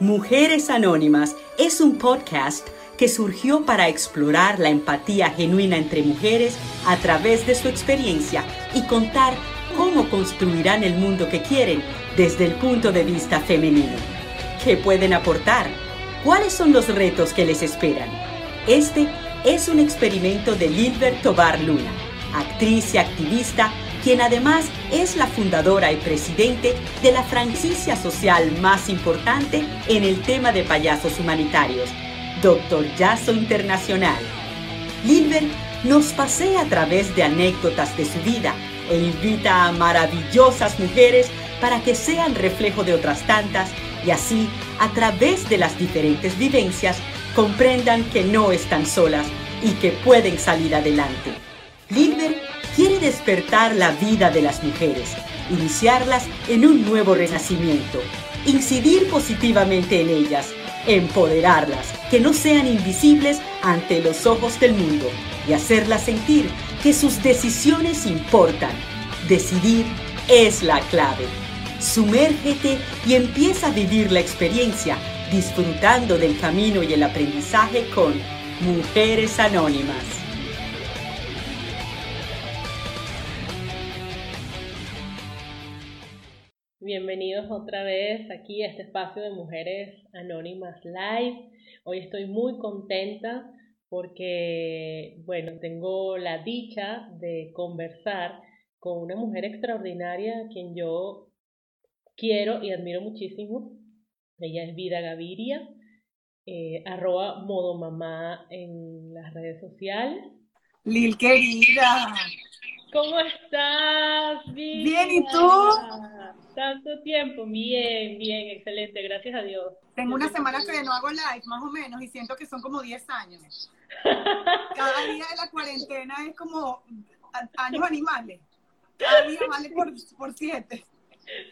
Mujeres Anónimas es un podcast que surgió para explorar la empatía genuina entre mujeres a través de su experiencia y contar cómo construirán el mundo que quieren desde el punto de vista femenino. ¿Qué pueden aportar? ¿Cuáles son los retos que les esperan? Este es un experimento de Lilbert Tobar Luna, actriz y activista quien además es la fundadora y presidente de la franquicia social más importante en el tema de payasos humanitarios, Doctor Yaso Internacional. Lilbert nos pasea a través de anécdotas de su vida e invita a maravillosas mujeres para que sean reflejo de otras tantas y así, a través de las diferentes vivencias, comprendan que no están solas y que pueden salir adelante. Quiere despertar la vida de las mujeres, iniciarlas en un nuevo renacimiento, incidir positivamente en ellas, empoderarlas, que no sean invisibles ante los ojos del mundo y hacerlas sentir que sus decisiones importan. Decidir es la clave. Sumérgete y empieza a vivir la experiencia disfrutando del camino y el aprendizaje con Mujeres Anónimas. Bienvenidos otra vez aquí a este espacio de Mujeres Anónimas Live. Hoy estoy muy contenta porque, bueno, tengo la dicha de conversar con una mujer extraordinaria a quien yo quiero y admiro muchísimo. Ella es Vida Gaviria, eh, arroba modo mamá en las redes sociales. Lil querida. ¿Cómo estás? Bien, ¿y tú? Tanto tiempo, bien, bien, excelente, gracias a Dios. Tengo una semana que no hago live, más o menos, y siento que son como 10 años. Cada día de la cuarentena es como años animales. Cada día vale por, por siete.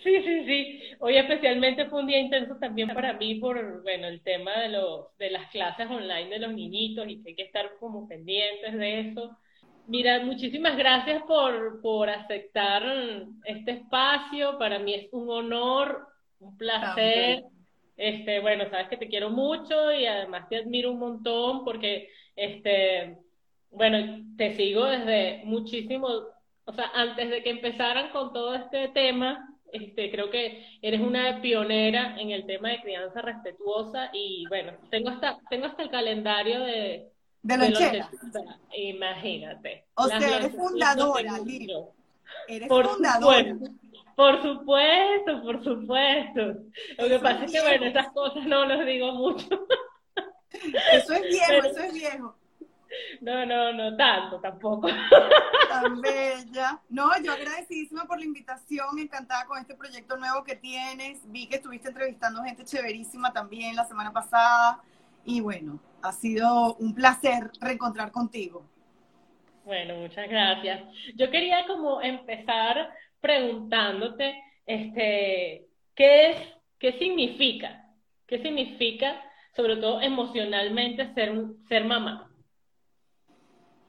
Sí, sí, sí. Hoy especialmente fue un día intenso también para mí por, bueno, el tema de, los, de las clases online de los niñitos y que hay que estar como pendientes de eso. Mira, muchísimas gracias por, por aceptar este espacio. Para mí es un honor, un placer. Este, bueno, sabes que te quiero mucho y además te admiro un montón porque, este, bueno, te sigo desde muchísimo, o sea, antes de que empezaran con todo este tema, este, creo que eres una pionera en el tema de crianza respetuosa y bueno, tengo hasta, tengo hasta el calendario de, de lonchera. Imagínate. O sea, eres fundadora, Lilo. Eres por fundadora. por supuesto, por supuesto. Lo que pasa es que, bueno, esas cosas no las digo mucho. Eso es viejo, eso es viejo. No, no, no tanto tampoco. Tan bella. No, yo agradecidísima por la invitación, encantada con este proyecto nuevo que tienes. Vi que estuviste entrevistando gente chéverísima también la semana pasada. Y bueno, ha sido un placer reencontrar contigo. Bueno, muchas gracias. Yo quería como empezar preguntándote, este, ¿qué es, qué significa, qué significa, sobre todo emocionalmente, ser, ser mamá?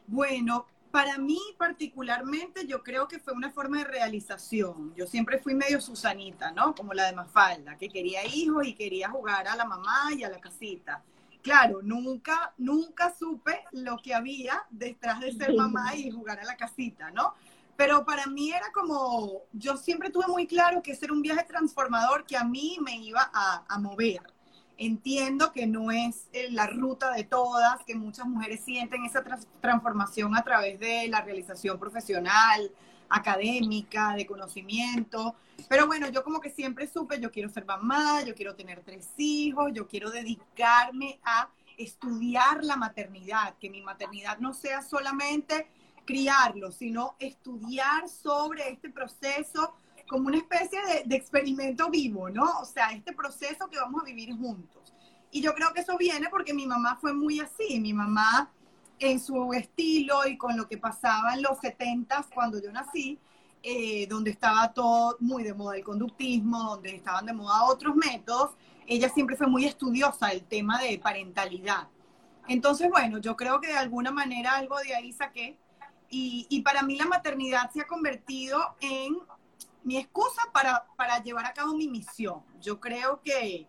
Bueno, para mí particularmente yo creo que fue una forma de realización. Yo siempre fui medio Susanita, ¿no? Como la de Mafalda, que quería hijos y quería jugar a la mamá y a la casita claro, nunca, nunca supe lo que había detrás de ser mamá y jugar a la casita, ¿no? Pero para mí era como, yo siempre tuve muy claro que ese era un viaje transformador que a mí me iba a, mover. Entiendo que no es eh, la ruta de todas, que muchas mujeres sienten esa transformación a través de la realización profesional, académica, de conocimiento. Pero bueno, yo como que siempre supe, yo quiero ser mamá, yo quiero tener tres hijos, yo quiero dedicarme a estudiar la maternidad, que mi maternidad no sea solamente criarlo, sino estudiar sobre este proceso como una especie de, de, experimento vivo, ¿no? O sea, este proceso que vamos a vivir juntos. Y yo creo que eso viene porque mi mamá fue muy así. Mi mamá en su estilo y con lo que pasaba en los 70 cuando yo nací, eh, donde estaba todo muy de moda el conductismo, donde estaban de moda otros métodos, ella siempre fue muy estudiosa del tema de parentalidad. Entonces, bueno, yo creo que de alguna manera algo de ahí saqué. Y, y para mí la maternidad se ha convertido en mi excusa para, para llevar a cabo mi misión. Yo creo que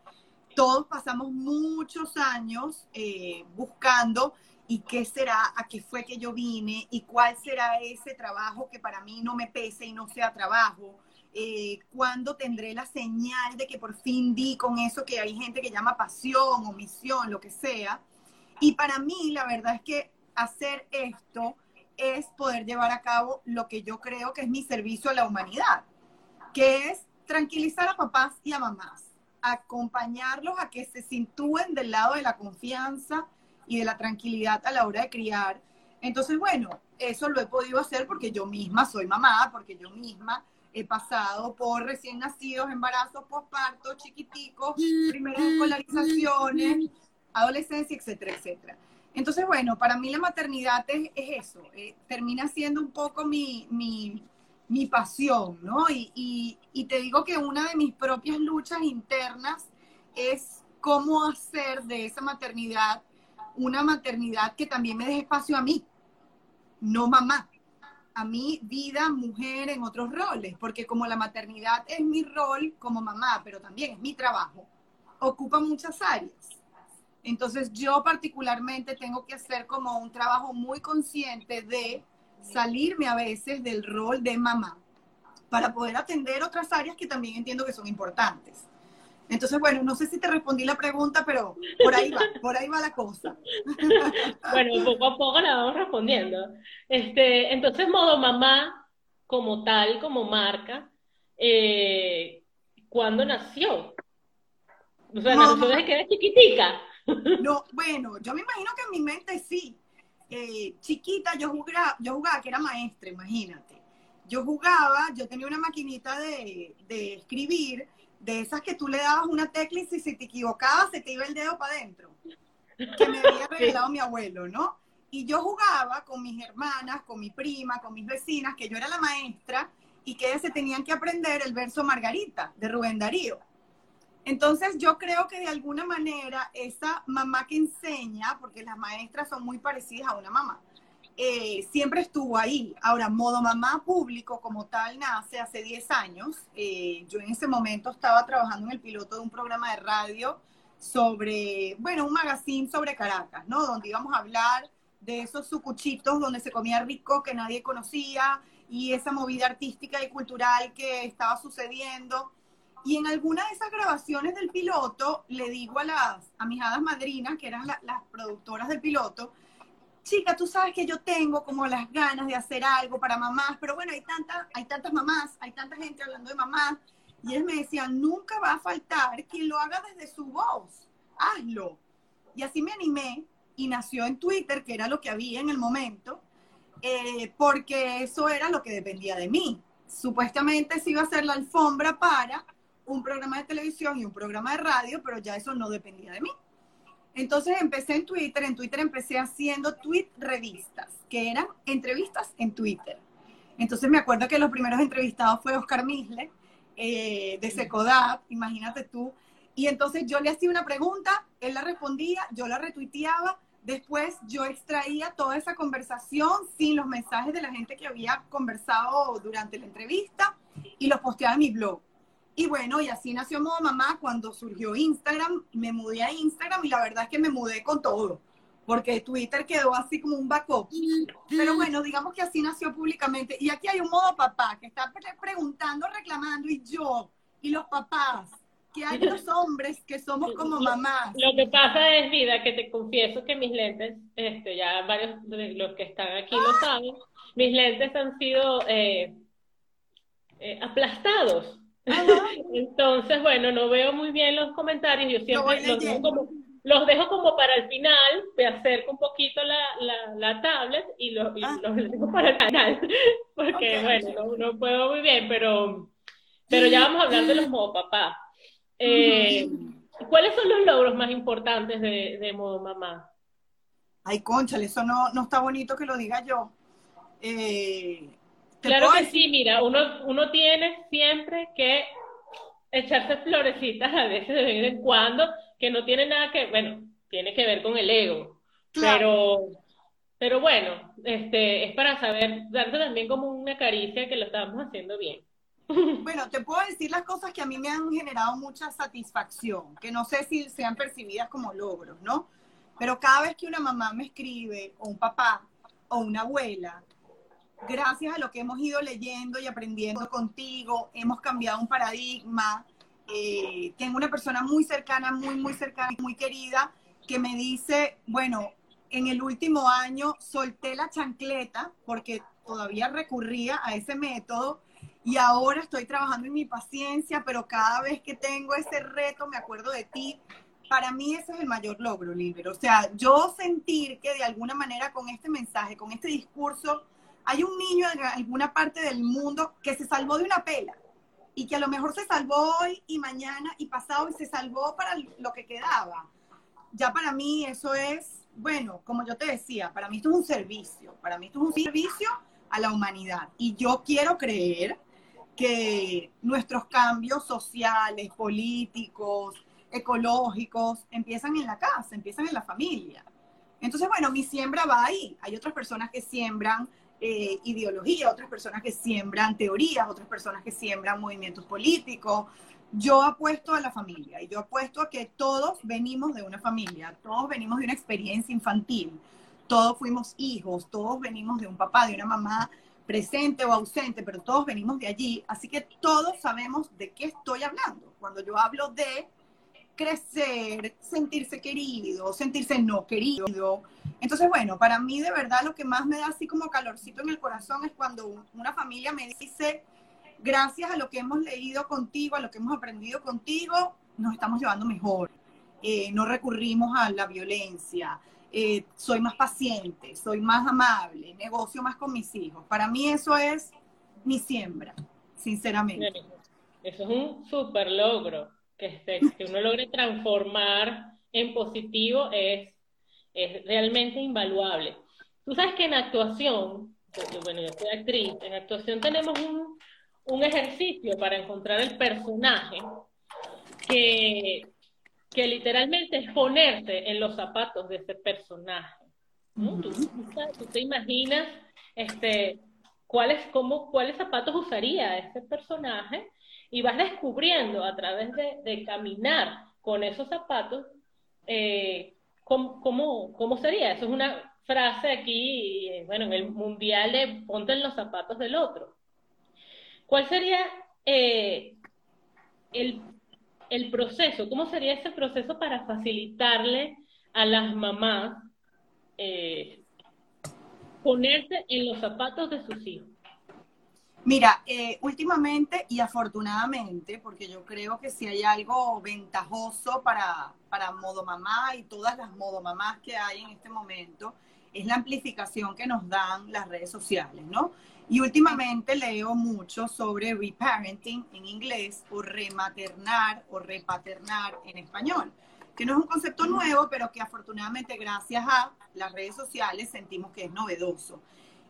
todos pasamos muchos años eh, buscando y qué será, a qué fue que yo vine y cuál será ese trabajo que para mí no me pese y no sea trabajo. Eh, cuándo tendré la señal de que por fin di con eso que hay gente que llama pasión o misión, lo que sea. Y para mí, la verdad es que hacer esto es poder llevar a cabo lo que yo creo que es mi servicio a la humanidad, que es tranquilizar a papás y a mamás, acompañarlos a que se sitúen del lado de la confianza y de la tranquilidad a la hora de criar. Entonces, bueno, eso lo he podido hacer porque yo misma soy mamá, porque yo misma he pasado por recién nacidos, embarazos, posparto, chiquiticos, primeras escolarizaciones, adolescencia, etcétera, etcétera. Entonces, bueno, para mí la maternidad es, eso, eh, termina siendo un poco mi, mi, mi pasión, ¿no? Y, y, te digo que una de mis propias luchas internas es cómo hacer de esa maternidad una maternidad que también me deje espacio a mí, no mamá, a mí vida, mujer en otros roles, porque como la maternidad es mi rol como mamá, pero también es mi trabajo, ocupa muchas áreas. Entonces yo particularmente tengo que hacer como un trabajo muy consciente de salirme a veces del rol de mamá para poder atender otras áreas que también entiendo que son importantes. Entonces, bueno, no sé si te respondí la pregunta, pero por ahí va, por ahí va la cosa. Bueno, poco a poco la vamos respondiendo. Este, entonces, modo mamá, como tal, como marca, eh, ¿cuándo nació? O sea, nació desde que era chiquitica. No, bueno, yo me imagino que en mi mente sí. Eh, chiquita yo jugaba, yo jugaba que era maestra, imagínate. Yo jugaba, yo tenía una maquinita de, escribir, de esas que tú le dabas una tecla y si te equivocaba se te iba el dedo para adentro, que me había regalado mi abuelo, ¿no? Y yo jugaba con mis hermanas, con mi prima, con mis vecinas, que yo era la maestra y que ellas se tenían que aprender el verso Margarita de Rubén Darío. Entonces yo creo que de alguna manera esa mamá que enseña, porque las maestras son muy parecidas a una mamá, eh, siempre estuvo ahí. Ahora, modo mamá público como tal nace hace 10 años. Eh, yo en ese momento estaba trabajando en el piloto de un programa de radio sobre, bueno, un magazine sobre Caracas, ¿no? Donde íbamos a hablar de esos sucuchitos donde se comía rico que nadie conocía y esa movida artística y cultural que estaba sucediendo. Y en alguna de esas grabaciones del piloto, le digo a las a mis hadas madrinas, que eran las productoras del piloto, chica, tú sabes que yo tengo como las ganas de hacer algo para mamás, pero bueno, hay, tantas hay tantas mamás, hay tanta gente hablando de mamás, y ellos me decían, nunca va a faltar quien lo haga desde su voz, hazlo. Y así me animé y nació en Twitter, que era lo que había en el momento, eh, porque eso era lo que dependía de mí. Supuestamente se iba a hacer la alfombra para un programa de televisión y un programa de radio, pero ya eso no dependía de mí. Entonces empecé en Twitter, en Twitter empecé haciendo tweet revistas, que eran entrevistas en Twitter. Entonces me acuerdo que los primeros entrevistados fue Oscar Misle, eh, de Secodap, imagínate tú. Y entonces yo le hacía una pregunta, él la respondía, yo la retuiteaba, después yo extraía toda esa conversación sin los mensajes de la gente que había conversado durante la entrevista y los posteaba en mi blog. Y bueno, y así nació Modo Mamá cuando surgió Instagram. Me mudé a Instagram y la verdad es que me mudé con todo, porque Twitter quedó así como un backup. Pero bueno, digamos que así nació públicamente. Y aquí hay un Modo Papá que está preguntando, reclamando, y yo, y los papás, que hay los hombres que somos como mamás. Lo que pasa es, vida, que te confieso que mis lentes, este, ya varios de los que están aquí lo saben, mis lentes han sido eh, eh, aplastados entonces, bueno, no veo muy bien los comentarios, yo siempre los dejo, como, los dejo como para el final, me acerco un poquito la, la, tablet y, los, ah. los dejo para el final, porque bueno, no, puedo muy bien, pero, pero ya vamos a hablar de los modo papá. Eh, ¿Cuáles son los logros más importantes de, de modo mamá? Ay, conchale, eso no, no está bonito que lo diga yo. Eh, Claro que sí, mira, uno, uno tiene siempre que echarse florecitas a veces de vez en cuando, que no tiene nada que, bueno, tiene que ver con el ego, pero, pero bueno, este, es para saber, darte también como una caricia que lo estamos haciendo bien. Bueno, te puedo decir las cosas que a mí me han generado mucha satisfacción, que no sé si sean percibidas como logros, ¿no? Pero cada vez que una mamá me escribe, o un papá, o una abuela, gracias a lo que hemos ido leyendo y aprendiendo contigo, hemos cambiado un paradigma. Eh, tengo una persona muy cercana, muy, muy cercana, muy querida, que me dice, bueno, en el último año solté la chancleta porque todavía recurría a ese método y ahora estoy trabajando en mi paciencia, pero cada vez que tengo ese reto me acuerdo de ti. Para mí ese es el mayor logro, Liber. O sea, yo sentir que de alguna manera con este mensaje, con este discurso, hay un niño en alguna parte del mundo que se salvó de una pela y que a lo mejor se salvó hoy y mañana y pasado y se salvó para lo que quedaba. Ya para mí eso es, bueno, como yo te decía, para mí esto es un servicio, para mí esto es un servicio a la humanidad. Y yo quiero creer que nuestros cambios sociales, políticos, ecológicos, empiezan en la casa, empiezan en la familia. Entonces, bueno, mi siembra va ahí. Hay otras personas que siembran eh, ideología, otras personas que siembran teorías, otras personas que siembran movimientos políticos. Yo apuesto a la familia y yo apuesto a que todos venimos de una familia, todos venimos de una experiencia infantil, todos fuimos hijos, todos venimos de un papá, de una mamá presente o ausente, pero todos venimos de allí, así que todos sabemos de qué estoy hablando. Cuando yo hablo de crecer, sentirse querido, sentirse no querido. Entonces, bueno, para mí de verdad lo que más me da así como calorcito en el corazón es cuando una familia me dice, gracias a lo que hemos leído contigo, a lo que hemos aprendido contigo, nos estamos llevando mejor. Eh, no recurrimos a la violencia, eh, soy más paciente, soy más amable, negocio más con mis hijos. Para mí eso es mi siembra, sinceramente. Eso es un súper logro que, que uno logre transformar en positivo es, es realmente invaluable. Tú sabes que en actuación, bueno, yo soy actriz, en actuación tenemos un, un ejercicio para encontrar el personaje que, que literalmente es ponerse en los zapatos de ese personaje. ¿Tú, tú, te imaginas este, cuáles, cómo, cuáles zapatos usaría ese personaje y vas descubriendo a través de, caminar con esos zapatos eh, ¿cómo, sería. Eso es una frase aquí, eh, bueno, en el mundial de ponte en los zapatos del otro. ¿Cuál sería eh, el, el, proceso? ¿Cómo sería ese proceso para facilitarle a las mamás ponerse en los zapatos de sus hijos? Mira, eh, últimamente y afortunadamente, porque yo creo que si hay algo ventajoso para, para modo mamá y todas las modo mamás que hay en este momento, es la amplificación que nos dan las redes sociales, ¿no? Y últimamente leo mucho sobre reparenting en inglés o rematernar o repaternar en español, que no es un concepto nuevo, pero que afortunadamente gracias a las redes sociales sentimos que es novedoso.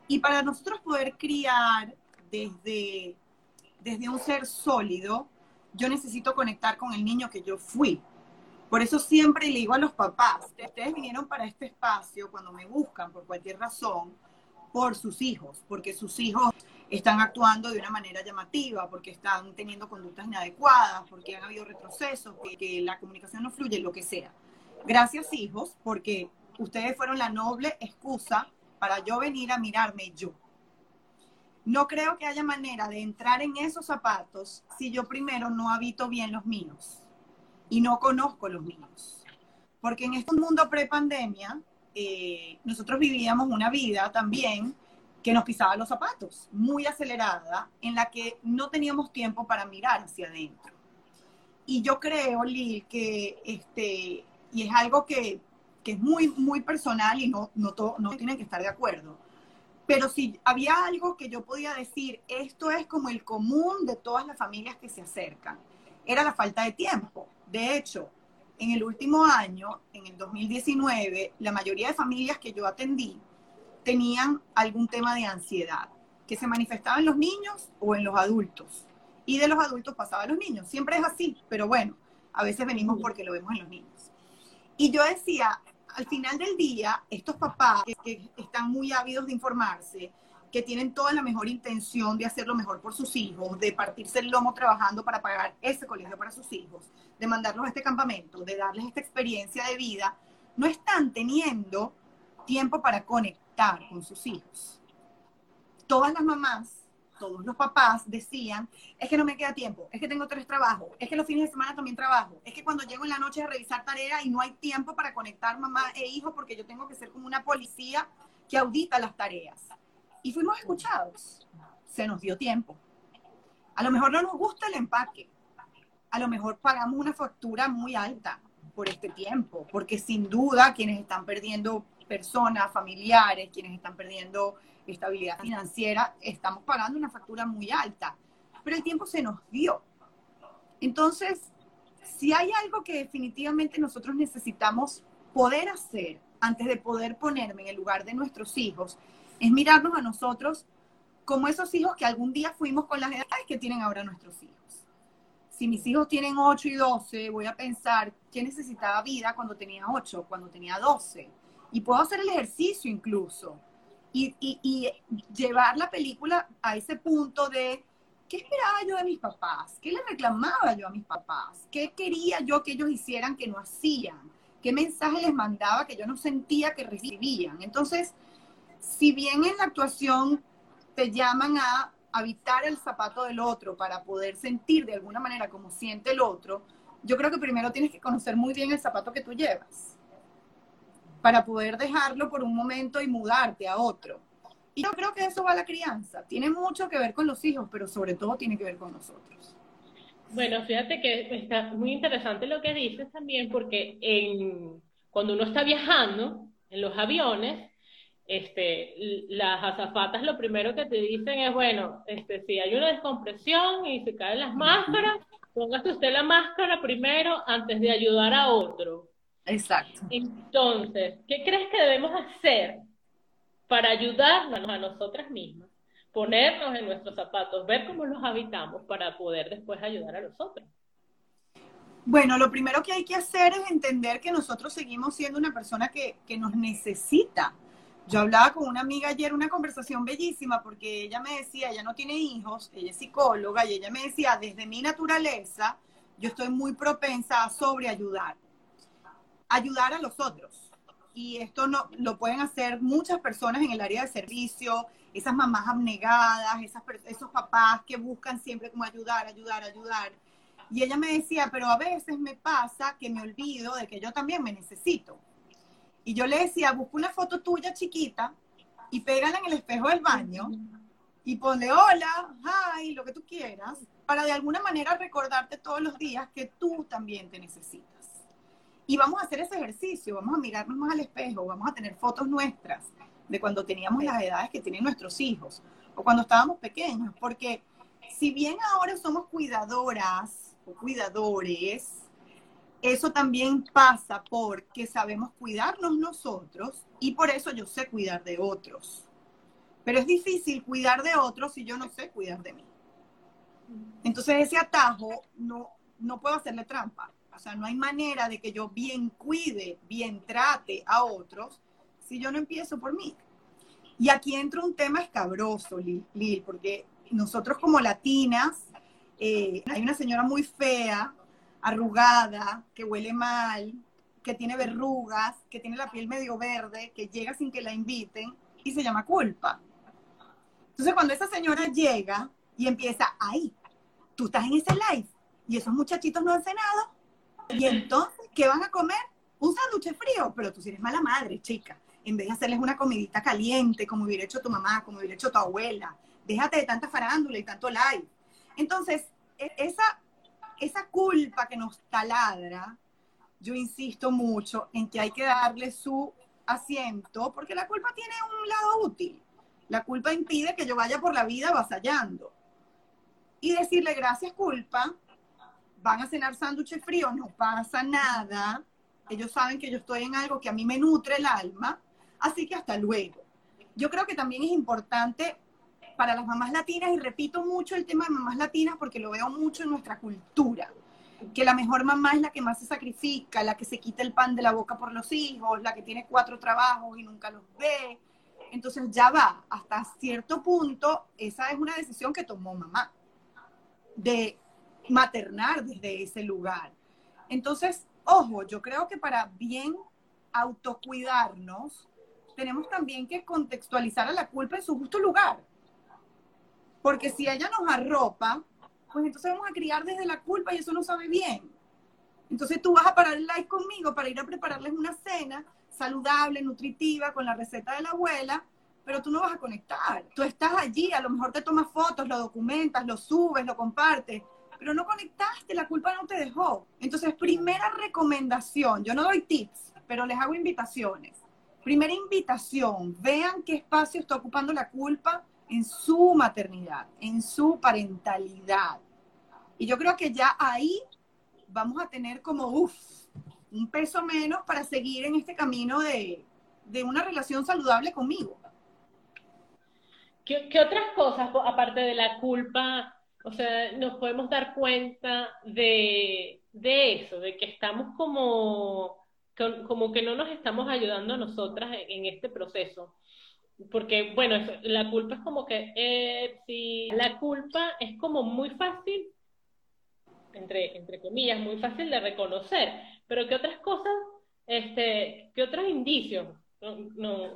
Y para nosotros poder criar desde, desde un ser sólido, yo necesito conectar con el niño que yo fui. Por eso siempre le digo a los papás, ustedes vinieron para este espacio cuando me buscan por cualquier razón, por sus hijos, porque sus hijos están actuando de una manera llamativa, porque están teniendo conductas inadecuadas, porque han habido retrocesos, porque la comunicación no fluye, lo que sea. Gracias hijos, porque ustedes fueron la noble excusa para yo venir a mirarme yo. No creo que haya manera de entrar en esos zapatos si yo primero no habito bien los míos y no conozco los míos. Porque en este mundo pre-pandemia, eh, nosotros vivíamos una vida también que nos pisaba los zapatos, muy acelerada, en la que no teníamos tiempo para mirar hacia adentro. Y yo creo, Lil, que este, y es algo que, es muy, muy personal y no, no, no tienen que estar de acuerdo pero si había algo que yo podía decir, esto es como el común de todas las familias que se acercan, era la falta de tiempo. De hecho, en el último año, en el 2019, la mayoría de familias que yo atendí tenían algún tema de ansiedad que se manifestaba en los niños o en los adultos. Y de los adultos pasaba a los niños. Siempre es así, pero bueno, a veces venimos porque lo vemos en los niños. Y yo decía, al final del día, estos papás que, están muy ávidos de informarse, que tienen toda la mejor intención de hacer lo mejor por sus hijos, de partirse el lomo trabajando para pagar ese colegio para sus hijos, de mandarlos a este campamento, de darles esta experiencia de vida, no están teniendo tiempo para conectar con sus hijos. Todas las mamás todos los papás decían, es que no me queda tiempo, es que tengo tres trabajos, es que los fines de semana también trabajo, es que cuando llego en la noche a revisar tareas y no hay tiempo para conectar mamá e hijo porque yo tengo que ser como una policía que audita las tareas. Y fuimos escuchados, se nos dio tiempo. A lo mejor no nos gusta el empaque, a lo mejor pagamos una factura muy alta por este tiempo, porque sin duda quienes están perdiendo personas, familiares, quienes están perdiendo estabilidad financiera, estamos pagando una factura muy alta, pero el tiempo se nos dio. Entonces, si hay algo que definitivamente nosotros necesitamos poder hacer antes de poder ponerme en el lugar de nuestros hijos, es mirarnos a nosotros como esos hijos que algún día fuimos con las edades que tienen ahora nuestros hijos. Si mis hijos tienen 8 y 12, voy a pensar qué necesitaba vida cuando tenía 8, cuando tenía 12. Y puedo hacer el ejercicio incluso y, llevar la película a ese punto de qué esperaba yo de mis papás, qué le reclamaba yo a mis papás, qué quería yo que ellos hicieran que no hacían, qué mensaje les mandaba que yo no sentía que recibían. Entonces, si bien en la actuación te llaman a habitar el zapato del otro para poder sentir de alguna manera como siente el otro, yo creo que primero tienes que conocer muy bien el zapato que tú llevas para poder dejarlo por un momento y mudarte a otro. Y yo creo que eso va a la crianza. Tiene mucho que ver con los hijos, pero sobre todo tiene que ver con nosotros. Bueno, fíjate que está muy interesante lo que dices también, porque en, cuando uno está viajando en los aviones, este, las azafatas lo primero que te dicen es, bueno, este, si hay una descompresión y se caen las máscaras, póngase usted la máscara primero antes de ayudar a otro. Exacto. Entonces, ¿qué crees que debemos hacer para ayudarnos a nosotras mismas? Ponernos en nuestros zapatos, ver cómo los habitamos para poder después ayudar a los otros. Bueno, lo primero que hay que hacer es entender que nosotros seguimos siendo una persona que, que nos necesita. Yo hablaba con una amiga ayer, una conversación bellísima, porque ella me decía, ella no tiene hijos, ella es psicóloga, y ella me decía, desde mi naturaleza, yo estoy muy propensa a sobreayudar ayudar a los otros. Y esto no, lo pueden hacer muchas personas en el área de servicio, esas mamás abnegadas, esas, esos papás que buscan siempre como ayudar, ayudar, ayudar. Y ella me decía, pero a veces me pasa que me olvido de que yo también me necesito. Y yo le decía, busca una foto tuya chiquita y pégala en el espejo del baño y ponle hola, hi, lo que tú quieras, para de alguna manera recordarte todos los días que tú también te necesitas. Y vamos a hacer ese ejercicio, vamos a mirarnos más al espejo, vamos a tener fotos nuestras de cuando teníamos las edades que tienen nuestros hijos o cuando estábamos pequeños, porque si bien ahora somos cuidadoras o cuidadores, eso también pasa porque sabemos cuidarnos nosotros y por eso yo sé cuidar de otros. Pero es difícil cuidar de otros si yo no sé cuidar de mí. Entonces ese atajo no, no puedo hacerle trampa. Sea, no hay manera de que yo bien cuide, bien trate a otros si yo no empiezo por mí. Y aquí entra un tema escabroso, Lil, porque nosotros como latinas, eh, hay una señora muy fea, arrugada, que huele mal, que tiene verrugas, que tiene la piel medio verde, que llega sin que la inviten y se llama culpa. Entonces cuando esa señora llega y empieza, ahí, tú estás en ese live y esos muchachitos no han cenado, y entonces, ¿qué van a comer? Un sándwich frío, pero tú eres mala madre, chica. En vez de hacerles una comidita caliente, como hubiera hecho tu mamá, como hubiera hecho tu abuela, déjate de tanta farándula y tanto like. Entonces, e, esa, esa culpa que nos taladra, yo insisto mucho en que hay que darle su asiento, porque la culpa tiene un lado útil. La culpa impide que yo vaya por la vida avasallando. Y decirle gracias culpa, van a cenar sándwiches fríos, no pasa nada. Ellos saben que yo estoy en algo que a mí me nutre el alma, así que hasta luego. Yo creo que también es importante para las mamás latinas, y repito mucho el tema de mamás latinas porque lo veo mucho en nuestra cultura, que la mejor mamá es la que más se sacrifica, la que se quita el pan de la boca por los hijos, la que tiene cuatro trabajos y nunca los ve. Entonces ya va, hasta cierto punto, esa es una decisión que tomó mamá, de maternar desde ese lugar. Entonces, ojo, yo creo que para bien autocuidarnos, tenemos también que contextualizar a la culpa en su justo lugar. Porque si ella nos arropa, pues entonces vamos a criar desde la culpa y eso no sabe bien. Entonces tú vas a parar el live conmigo para ir a prepararles una cena saludable, nutritiva, con la receta de la abuela, pero tú no vas a conectar. Tú estás allí, a lo mejor te tomas fotos, lo documentas, lo subes, lo compartes, pero no conectaste, la culpa no te dejó. Entonces, primera recomendación, yo no doy tips, pero les hago invitaciones. Primera invitación, vean qué espacio está ocupando la culpa en su maternidad, en su parentalidad. Y yo creo que ya ahí vamos a tener como, uff, un peso menos para seguir en este camino de, una relación saludable conmigo. ¿Qué, otras cosas, aparte de la culpa, o sea, nos podemos dar cuenta de, eso, de que estamos como, como que no nos estamos ayudando a nosotras en, este proceso? Porque, bueno, la culpa es como que, eh, si la culpa es como muy fácil entre, entre comillas, muy fácil de reconocer, pero ¿qué otras cosas, este, qué otros indicios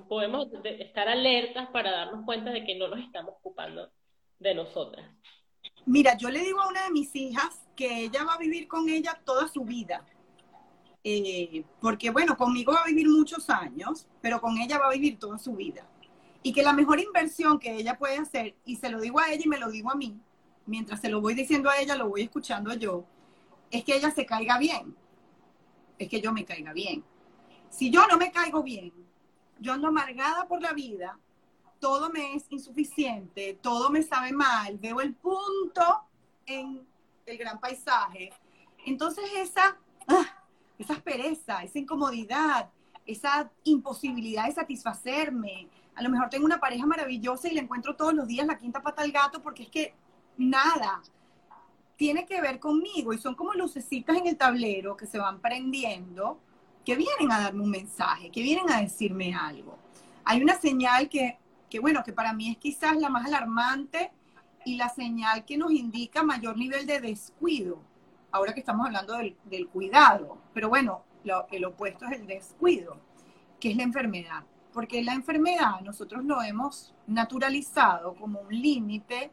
podemos estar alertas para darnos cuenta de que no nos estamos ocupando de nosotras? Mira, yo le digo a una de mis hijas que ella va a vivir con ella toda su vida. Eh, porque bueno, conmigo va a vivir muchos años, pero con ella va a vivir toda su vida. Y que la mejor inversión que ella puede hacer, y se lo digo a ella y me lo digo a mí, mientras se lo voy diciendo a ella, lo voy escuchando yo, es que ella se caiga bien, es que yo me caiga bien. Si yo no me caigo bien, yo ando amargada por la vida, todo me es insuficiente, todo me sabe mal, veo el punto en el gran paisaje. Entonces esa, ah, esa pereza, esa incomodidad, esa imposibilidad de satisfacerme, a lo mejor tengo una pareja maravillosa y le encuentro todos los días la quinta pata al gato porque es que nada. Tiene que ver conmigo y son como lucecitas en el tablero que se van prendiendo, que vienen a darme un mensaje, que vienen a decirme algo. Hay una señal que, que bueno, que para mí es quizás la más alarmante y la señal que nos indica mayor nivel de descuido, ahora que estamos hablando del, cuidado, pero bueno, lo, el opuesto es el descuido, que es la enfermedad, porque la enfermedad nosotros lo hemos naturalizado como un límite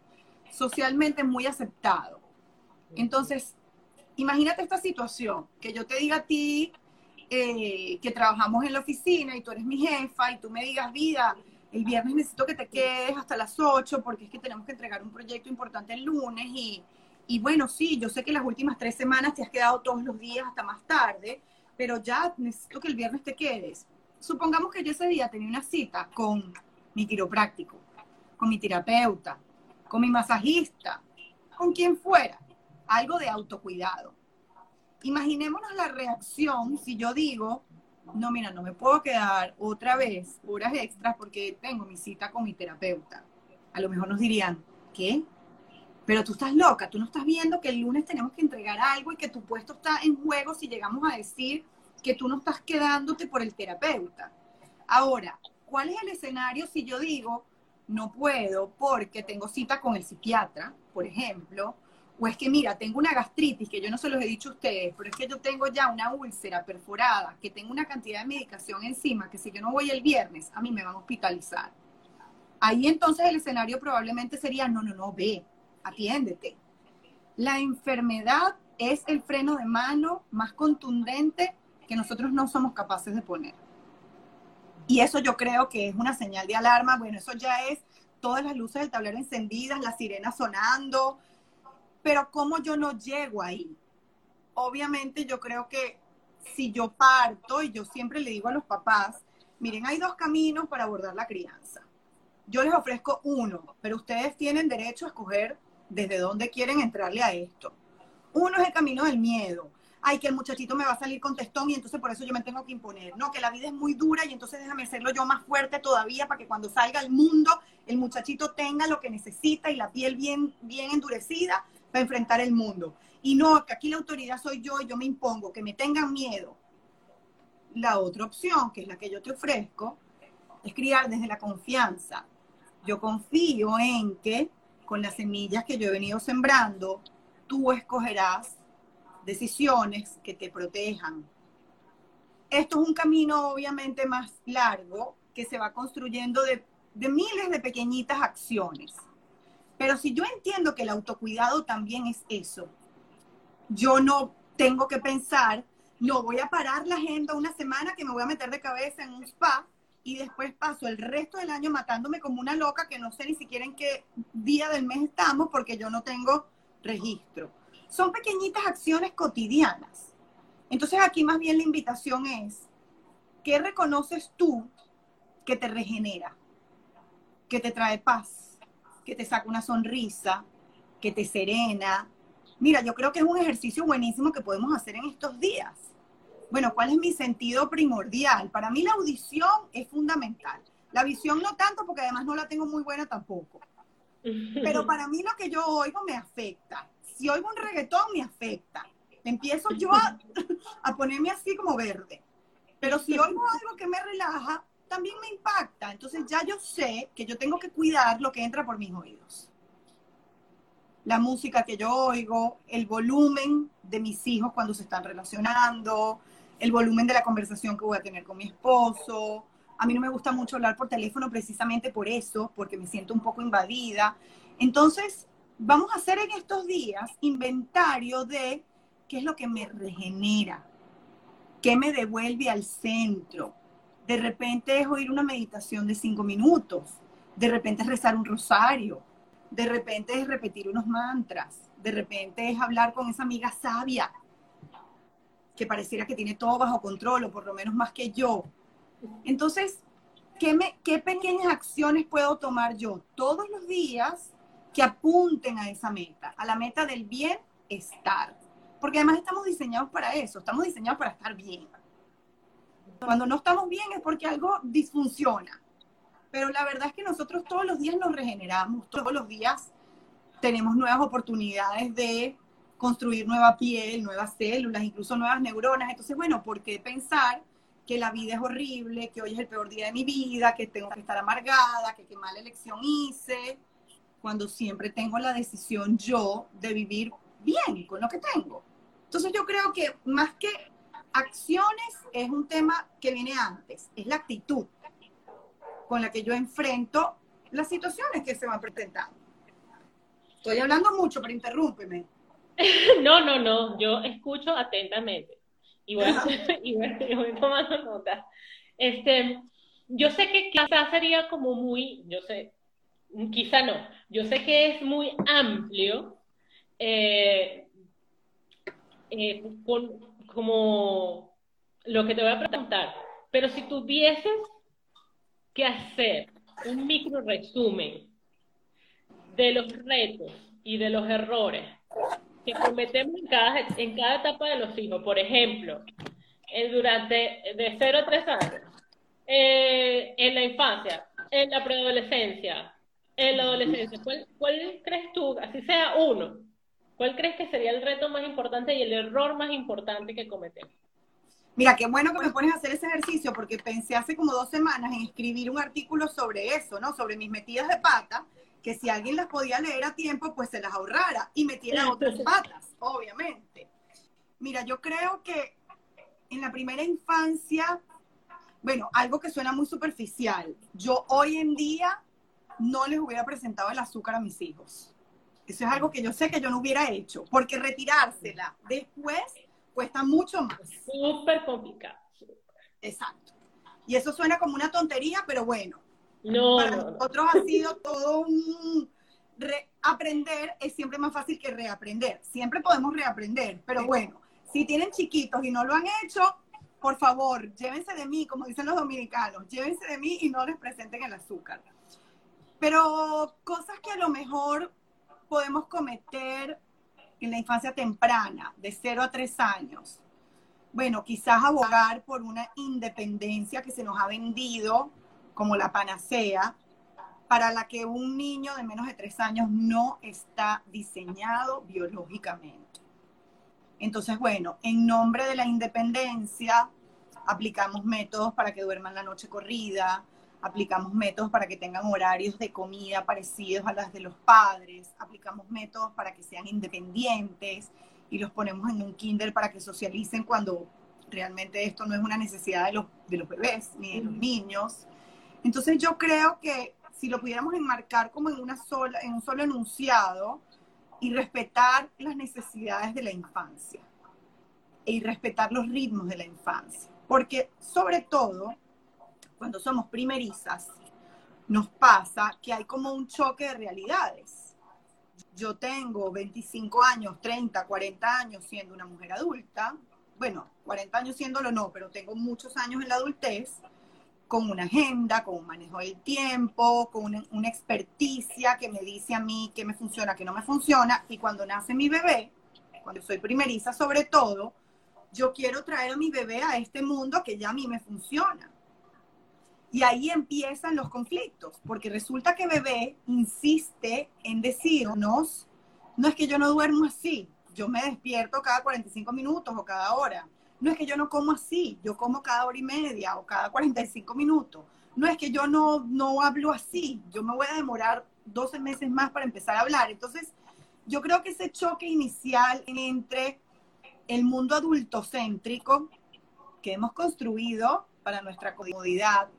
socialmente muy aceptado. Entonces, imagínate esta situación, que yo te diga a ti eh, que trabajamos en la oficina y tú eres mi jefa y tú me digas, vida, el viernes necesito que te quedes hasta las 8 porque es que tenemos que entregar un proyecto importante el lunes y, y bueno, sí, yo sé que las últimas tres semanas te has quedado todos los días hasta más tarde, pero ya necesito que el viernes te quedes. Supongamos que yo ese día tenía una cita con mi quiropráctico, con mi terapeuta, con mi masajista, con quien fuera, algo de autocuidado. Imaginémonos la reacción si yo digo, no, mira, no me puedo quedar otra vez horas extras porque tengo mi cita con mi terapeuta. A lo mejor nos dirían, ¿qué? Pero tú estás loca, tú no estás viendo que el lunes tenemos que entregar algo y que tu puesto está en juego si llegamos a decir que tú no estás quedándote por el terapeuta. Ahora, ¿cuál es el escenario si yo digo, no puedo porque tengo cita con el psiquiatra, por ejemplo, o es que mira, tengo una gastritis, que yo no se los he dicho a ustedes, pero es que yo tengo ya una úlcera perforada, que tengo una cantidad de medicación encima, que si yo no voy el viernes, a mí me van a hospitalizar. Ahí entonces el escenario probablemente sería, no, no, no, ve, atiéndete. La enfermedad es el freno de mano más contundente que nosotros no somos capaces de poner. Y eso yo creo que es una señal de alarma. Bueno, eso ya es todas las luces del tablero encendidas, las sirenas sonando. Pero ¿cómo yo no llego ahí? Obviamente yo creo que si yo parto, y yo siempre le digo a los papás, miren, hay dos caminos para abordar la crianza. Yo les ofrezco uno, pero ustedes tienen derecho a escoger desde dónde quieren entrarle a esto. Uno es el camino del miedo ay, que el muchachito me va a salir con testón y entonces por eso yo me tengo que imponer. No, que la vida es muy dura y entonces déjame hacerlo yo más fuerte todavía para que cuando salga al mundo el muchachito tenga lo que necesita y la piel bien, bien endurecida para enfrentar el mundo. Y no, que aquí la autoridad soy yo y yo me impongo, que me tengan miedo. La otra opción, que es la que yo te ofrezco, es criar desde la confianza. Yo confío en que con las semillas que yo he venido sembrando, tú escogerás decisiones que te protejan. Esto es un camino obviamente más largo que se va construyendo de, de miles de pequeñitas acciones. Pero si yo entiendo que el autocuidado también es eso, yo no tengo que pensar, no voy a parar la agenda una semana que me voy a meter de cabeza en un spa y después paso el resto del año matándome como una loca que no sé ni siquiera en qué día del mes estamos porque yo no tengo registro. Son pequeñitas acciones cotidianas. Entonces aquí más bien la invitación es, ¿qué reconoces tú que te regenera? Que te trae paz, que te saca una sonrisa, que te serena. Mira, yo creo que es un ejercicio buenísimo que podemos hacer en estos días bueno, ¿cuál es mi sentido primordial? Para mí la audición es fundamental. La visión no tanto, porque además no la tengo muy buena tampoco. Pero para mí lo que yo oigo me afecta. Si oigo un reggaetón, me afecta. Empiezo yo a, a ponerme así como verde. Pero si oigo algo que me relaja, también me impacta. Entonces ya yo sé que yo tengo que cuidar lo que entra por mis oídos. La música que yo oigo, el volumen de mis hijos cuando se están relacionando, el volumen de la conversación que voy a tener con mi esposo. A mí no me gusta mucho hablar por teléfono precisamente por eso, porque me siento un poco invadida. Entonces, vamos a hacer en estos días inventario de qué es lo que me regenera, qué me devuelve al centro. De repente es oír una meditación de cinco minutos, de repente es rezar un rosario, de repente es repetir unos mantras, de repente es hablar con esa amiga sabia que pareciera que tiene todo bajo control, o por lo menos más que yo. Entonces, ¿qué, me, ¿qué pequeñas acciones puedo tomar yo todos los días que apunten a esa meta, a la meta del bienestar? Porque además estamos diseñados para eso, estamos diseñados para estar bien. Cuando no estamos bien es porque algo disfunciona. Pero la verdad es que nosotros todos los días nos regeneramos, todos los días tenemos nuevas oportunidades de construir nueva piel, nuevas células, incluso nuevas neuronas. Entonces, bueno, ¿por qué pensar que la vida es horrible, que hoy es el peor día de mi vida, que tengo que estar amargada, que qué mala elección hice, cuando siempre tengo la decisión yo de vivir bien con lo que tengo? Entonces yo creo que más que acciones es un tema que viene antes, es la actitud con la que yo enfrento las situaciones que se van presentando. Estoy hablando mucho, pero interrúmpeme. No, no, no, yo escucho atentamente y voy, y voy, tomando nota. Este, yo sé que quizás sería como muy, yo sé, quizá no, yo sé que es muy amplio, eh, eh, como lo que te voy a preguntar, pero si tuvieses que hacer un micro resumen de los retos y de los errores que cometemos en cada, en cada etapa de los hijos. Por ejemplo, durante de 0 a 3 años, eh, en la infancia, en la preadolescencia, en la adolescencia, ¿cuál, ¿cuál crees tú, así sea uno, cuál crees que sería el reto más importante y el error más importante que cometemos? Mira, qué bueno que me pones a hacer ese ejercicio porque pensé hace como dos semanas en escribir un artículo sobre eso, ¿no? Sobre mis metidas de pata que si alguien las podía leer a tiempo, pues se las ahorrara y metiera otras patas, obviamente. Mira, yo creo que en la primera infancia, bueno, algo que suena muy superficial, yo hoy en día no les hubiera presentado el azúcar a mis hijos. Eso es algo que yo sé que yo no hubiera hecho, porque retirársela después cuesta mucho más. Súper complicado. Exacto. Y eso suena como una tontería, pero bueno, no, para nosotros ha sido todo un aprender es siempre más fácil que reaprender. Siempre podemos reaprender, pero bueno, si tienen chiquitos y no lo han hecho, por favor, llévense de mí, como dicen los dominicanos, llévense de mí y no les presenten el azúcar. Pero cosas que a lo mejor podemos cometer en la infancia temprana, de 0 a 3 años. Bueno, quizás abogar por una independencia que se nos ha vendido como la panacea, para la que un niño de menos de tres años no está diseñado biológicamente. Entonces, bueno, en nombre de la independencia, aplicamos métodos para que duerman la noche corrida, aplicamos métodos para que tengan horarios de comida parecidos a los de los padres, aplicamos métodos para que sean independientes y los ponemos en un kinder para que socialicen cuando realmente esto no es una necesidad de los, de los bebés ni de los niños. Entonces yo creo que si lo pudiéramos enmarcar como en, una sola, en un solo enunciado y respetar las necesidades de la infancia y respetar los ritmos de la infancia. Porque sobre todo, cuando somos primerizas, nos pasa que hay como un choque de realidades. Yo tengo 25 años, 30, 40 años siendo una mujer adulta, bueno, 40 años siéndolo no, pero tengo muchos años en la adultez, con una agenda, con un manejo del tiempo, con una, una, experticia que me dice a mí qué me funciona, qué no me funciona. Y cuando nace mi bebé, cuando soy primeriza sobre todo, yo quiero traer a mi bebé a este mundo que ya a mí me funciona. Y ahí empiezan los conflictos, porque resulta que bebé insiste en decirnos, no es que yo no duermo así, yo me despierto cada 45 minutos o cada hora. No es que yo no como así, yo como cada hora y media o cada 45 minutos. No es que yo no, no hablo así, yo me voy a demorar 12 meses más para empezar a hablar. Entonces, yo creo que ese choque inicial entre el mundo adultocéntrico que hemos construido para nuestra comodidad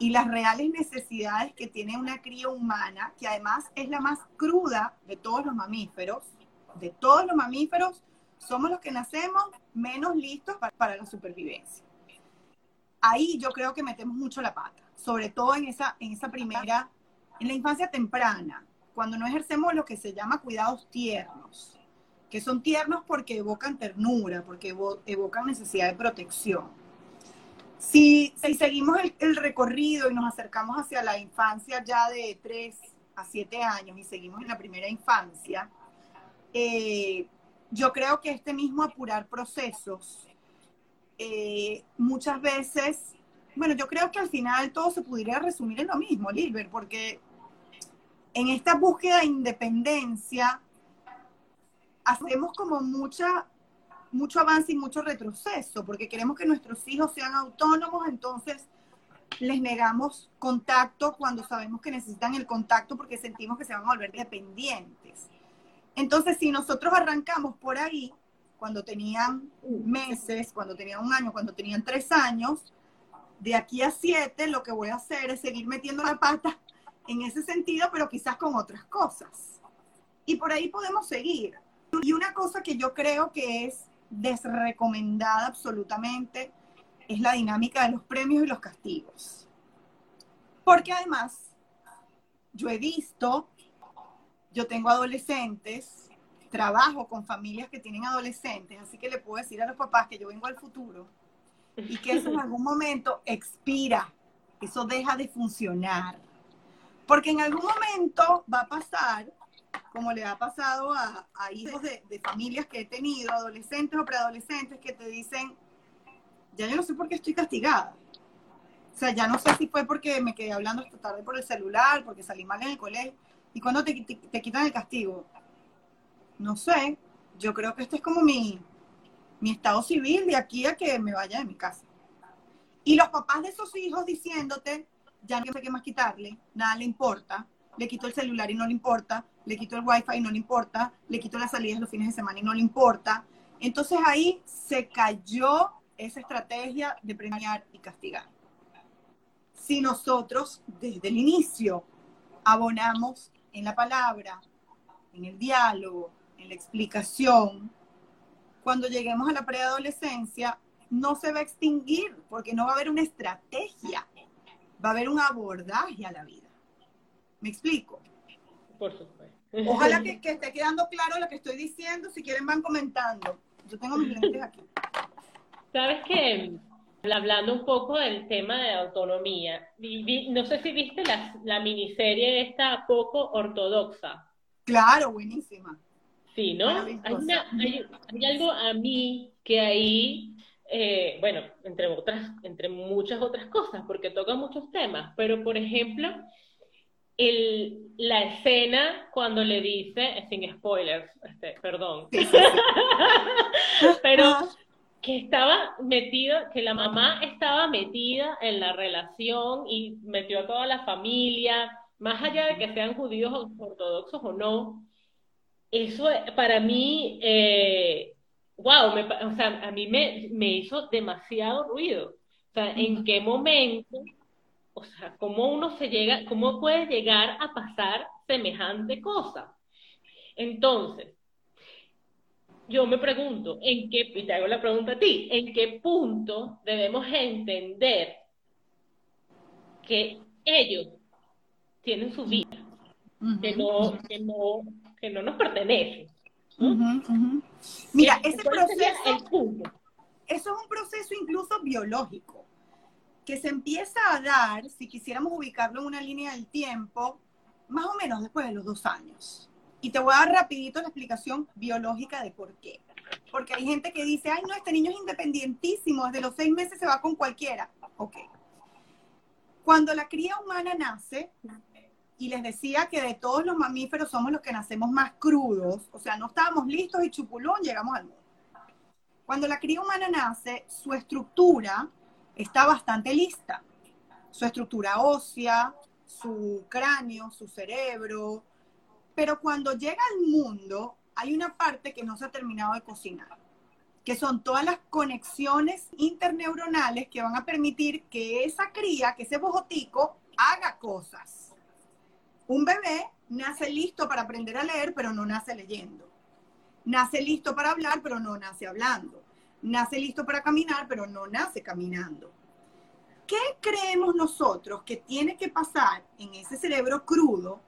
y las reales necesidades que tiene una cría humana, que además es la más cruda de todos los mamíferos, de todos los mamíferos, somos los que nacemos menos listos para, la supervivencia. Ahí yo creo que metemos mucho la pata, sobre todo en esa, en esa primera, en la infancia temprana, cuando no ejercemos lo que se llama cuidados tiernos, que son tiernos porque evocan ternura, porque evocan necesidad de protección. Si, seguimos el, recorrido y nos acercamos hacia la infancia ya de 3 a 7 años y seguimos en la primera infancia, eh, yo creo que este mismo apurar procesos, eh, muchas veces, bueno, yo creo que al final todo se pudiera resumir en lo mismo, Lilbert, porque en esta búsqueda de independencia hacemos como mucha, mucho avance y mucho retroceso, porque queremos que nuestros hijos sean autónomos, entonces les negamos contacto cuando sabemos que necesitan el contacto porque sentimos que se van a volver dependientes. Entonces, si nosotros arrancamos por ahí, cuando tenían meses, cuando tenían un año, cuando tenían tres años, de aquí a siete lo que voy a hacer es seguir metiendo la pata en ese sentido, pero quizás con otras cosas. Y por ahí podemos seguir. Y una cosa que yo creo que es desrecomendada absolutamente es la dinámica de los premios y los castigos. Porque además, yo he visto yo tengo adolescentes, trabajo con familias que tienen adolescentes, así que le puedo decir a los papás que yo vengo al futuro y que eso en algún momento expira, eso deja de funcionar. Porque en algún momento va a pasar, como le ha pasado a, hijos de, familias que he tenido, adolescentes o preadolescentes, que te dicen, ya yo no sé por qué estoy castigada. O sea, ya no sé si fue porque me quedé hablando esta tarde por el celular, porque salí mal en el colegio ¿Y cuándo te, te, quitan el castigo? No sé, yo creo que este es como mi, mi estado civil de aquí a que me vaya de mi casa. Y los papás de esos hijos diciéndote, ya no sé qué más quitarle, nada le importa, le quito el celular y no le importa, le quito el wifi y no le importa, le quito las salidas los fines de semana y no le importa. Entonces ahí se cayó esa estrategia de premiar y castigar. Si nosotros desde el inicio abonamos en la palabra, en el diálogo, en la explicación, cuando lleguemos a la preadolescencia, no se va a extinguir porque no va a haber una estrategia, va a haber un abordaje a la vida. ¿Me explico? Por supuesto. Ojalá que, que esté quedando claro lo que estoy diciendo. Si quieren, van comentando. Yo tengo mis lentes aquí. Sabes que Hablando un poco del tema de autonomía, no sé si viste la, la miniserie esta poco ortodoxa. Claro, buenísima. Sí, ¿no? Hay, hay, algo a mí que ahí, eh, bueno, entre otras, entre muchas otras cosas, porque toca muchos temas, pero por ejemplo, el, la escena cuando le dice, sin spoilers, este, perdón, pero que estaba metida, que la mamá estaba metida en la relación y metió a toda la familia, más allá de que sean judíos ortodoxos o no, eso para mí, eh, wow, o sea, a mí me, me hizo demasiado ruido. O sea, ¿en qué momento, o sea, cómo uno se llega, cómo puede llegar a pasar semejante cosa? Entonces, yo me pregunto, ¿en qué, y te hago la pregunta a ti, ¿en qué punto debemos entender que ellos tienen su vida, que, no, que, no, que no nos pertenece? Mira, ese proceso, eso es un proceso incluso biológico, que se empieza a dar, si quisiéramos ubicarlo en una línea del tiempo, más o menos después de los dos años. Y te voy a dar rapidito la explicación biológica de por qué. Porque hay gente que dice, ay, no, este niño es independientísimo, desde los seis meses se va con cualquiera. Ok. Cuando la cría humana nace, y les decía que de todos los mamíferos somos los que nacemos más crudos, o sea, no estábamos listos y chupulón llegamos al mundo. Cuando la cría humana nace, su estructura está bastante lista. Su estructura ósea, su cráneo, su cerebro, pero cuando llega al mundo, hay una parte que no se ha terminado de cocinar, que son todas las conexiones interneuronales que van a permitir que esa cría, que ese bojotico, haga cosas. Un bebé nace listo para aprender a leer, pero no nace leyendo. Nace listo para hablar, pero no nace hablando. Nace listo para caminar, pero no nace caminando. ¿Qué creemos nosotros que tiene que pasar en ese cerebro crudo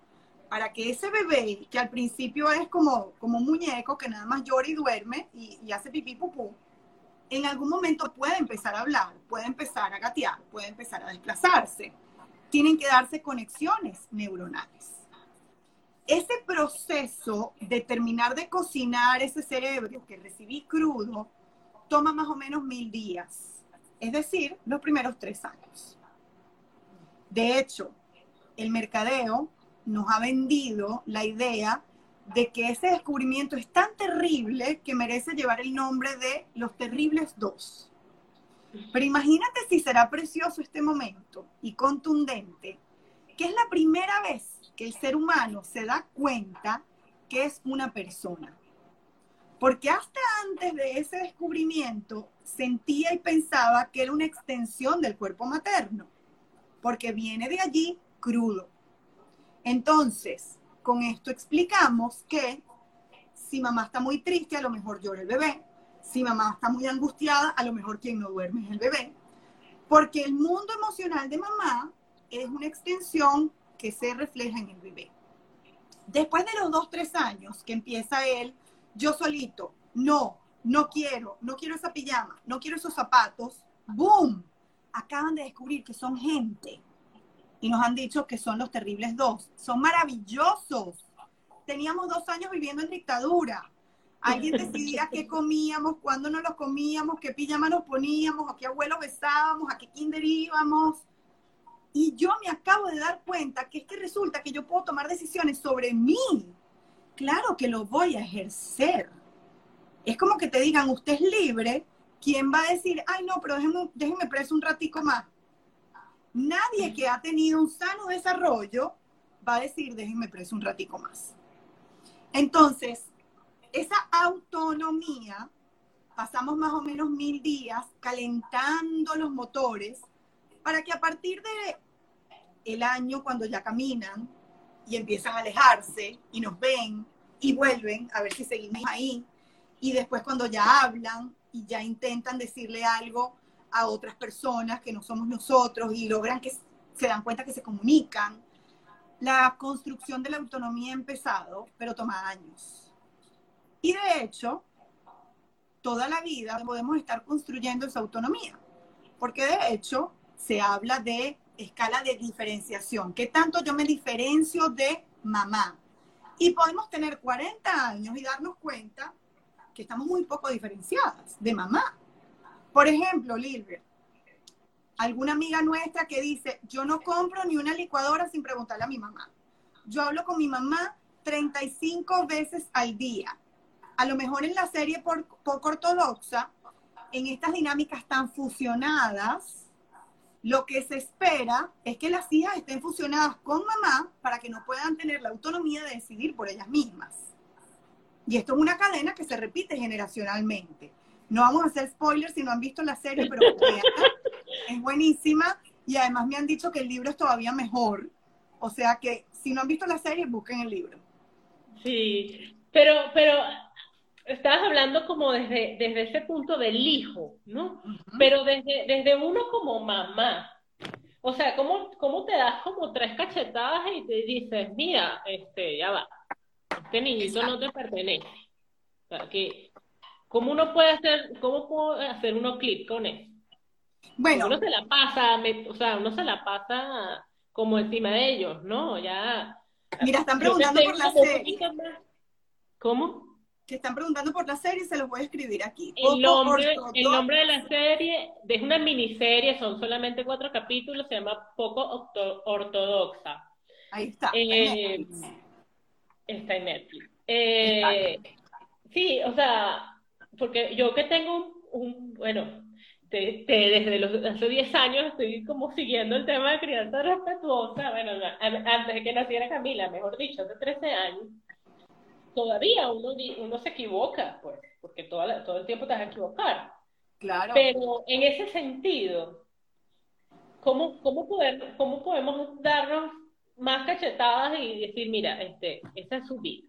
para que ese bebé, que al principio es como, como un muñeco que nada más llora y duerme y, hace pipí pupú, en algún momento puede empezar a hablar, puede empezar a gatear, puede empezar a desplazarse. Tienen que darse conexiones neuronales. Ese proceso de terminar de cocinar ese cerebro que recibí crudo toma más o menos mil días, es decir, los primeros tres años. De hecho, el mercadeo nos ha vendido la idea de que ese descubrimiento es tan terrible que merece llevar el nombre de los terribles dos. Pero imagínate si será precioso este momento y contundente, que es la primera vez que el ser humano se da cuenta que es una persona. Porque hasta antes de ese descubrimiento sentía y pensaba que era una extensión del cuerpo materno, porque viene de allí crudo. Entonces, con esto explicamos que si mamá está muy triste, a lo mejor llora el bebé. Si mamá está muy angustiada, a lo mejor quien no duerme es el bebé. Porque el mundo emocional de mamá es una extensión que se refleja en el bebé. Después de los dos, tres años que empieza él, yo solito, no, no quiero, no quiero esa pijama, no quiero esos zapatos, ¡boom! Acaban de descubrir que son gente y nos han dicho que son los terribles dos. Son maravillosos. Teníamos dos años viviendo en dictadura. Alguien decidía qué comíamos, cuándo no lo comíamos, qué pijama nos poníamos, a qué abuelo besábamos, a qué kinder íbamos. Y yo me acabo de dar cuenta que es que resulta que yo puedo tomar decisiones sobre mí. Claro que lo voy a ejercer. Es como que te digan, usted es libre. ¿Quién va a decir, ay no, pero déjenme, déjenme preso un ratico más? Nadie que ha tenido un sano desarrollo va a decir, déjenme preso un ratico más. Entonces, esa autonomía, pasamos más o menos mil días calentando los motores para que a partir de el año, cuando ya caminan y empiezan a alejarse y nos ven y vuelven a ver si seguimos ahí, y después cuando ya hablan y ya intentan decirle algo a otras personas que no somos nosotros y logran que se dan cuenta que se comunican. La construcción de la autonomía ha empezado, pero toma años. Y de hecho, toda la vida podemos estar construyendo esa autonomía, porque de hecho se habla de escala de diferenciación. ¿Qué tanto yo me diferencio de mamá? Y podemos tener 40 años y darnos cuenta que estamos muy poco diferenciadas de mamá. Por ejemplo, Lilbert, alguna amiga nuestra que dice, yo no compro ni una licuadora sin preguntarle a mi mamá. Yo hablo con mi mamá 35 veces al día. A lo mejor en la serie por, poco ortodoxa, en estas dinámicas tan fusionadas, lo que se espera es que las hijas estén fusionadas con mamá para que no puedan tener la autonomía de decidir por ellas mismas. Y esto es una cadena que se repite generacionalmente. No vamos a hacer spoilers si no han visto la serie, pero es buenísima y además me han dicho que el libro es todavía mejor. O sea que si no han visto la serie, busquen el libro. Sí, pero, pero estabas hablando como desde, desde ese punto del hijo, ¿no? Pero desde, desde uno como mamá. O sea, ¿cómo, ¿cómo te das como tres cachetadas y te dices, mira, este, ya va, este niñito no te pertenece? O sea, que, ¿cómo uno puede hacer, cómo puede hacer uno clic con eso? Bueno. Uno se la pasa, o sea, uno se la pasa como encima de ellos, ¿no? Ya. Mira, están preguntando por la serie. ¿Cómo? Que están preguntando por la serie, se los voy a escribir aquí. El nombre, el nombre de la serie es una miniserie, son solamente cuatro capítulos, se llama Poco Ortodoxa. Ahí está. Eh, está en Netflix. Eh, sí, o sea, porque yo que tengo un, bueno, desde los, hace 10 años estoy como siguiendo el tema de crianza respetuosa, bueno, antes de que naciera Camila, mejor dicho, hace 13 años todavía uno, uno se equivoca, pues, porque todo el tiempo te vas a equivocar. Claro. Pero en ese sentido, ¿cómo, cómo, poder, cómo podemos darnos más cachetadas y decir, mira, este, esta es su vida,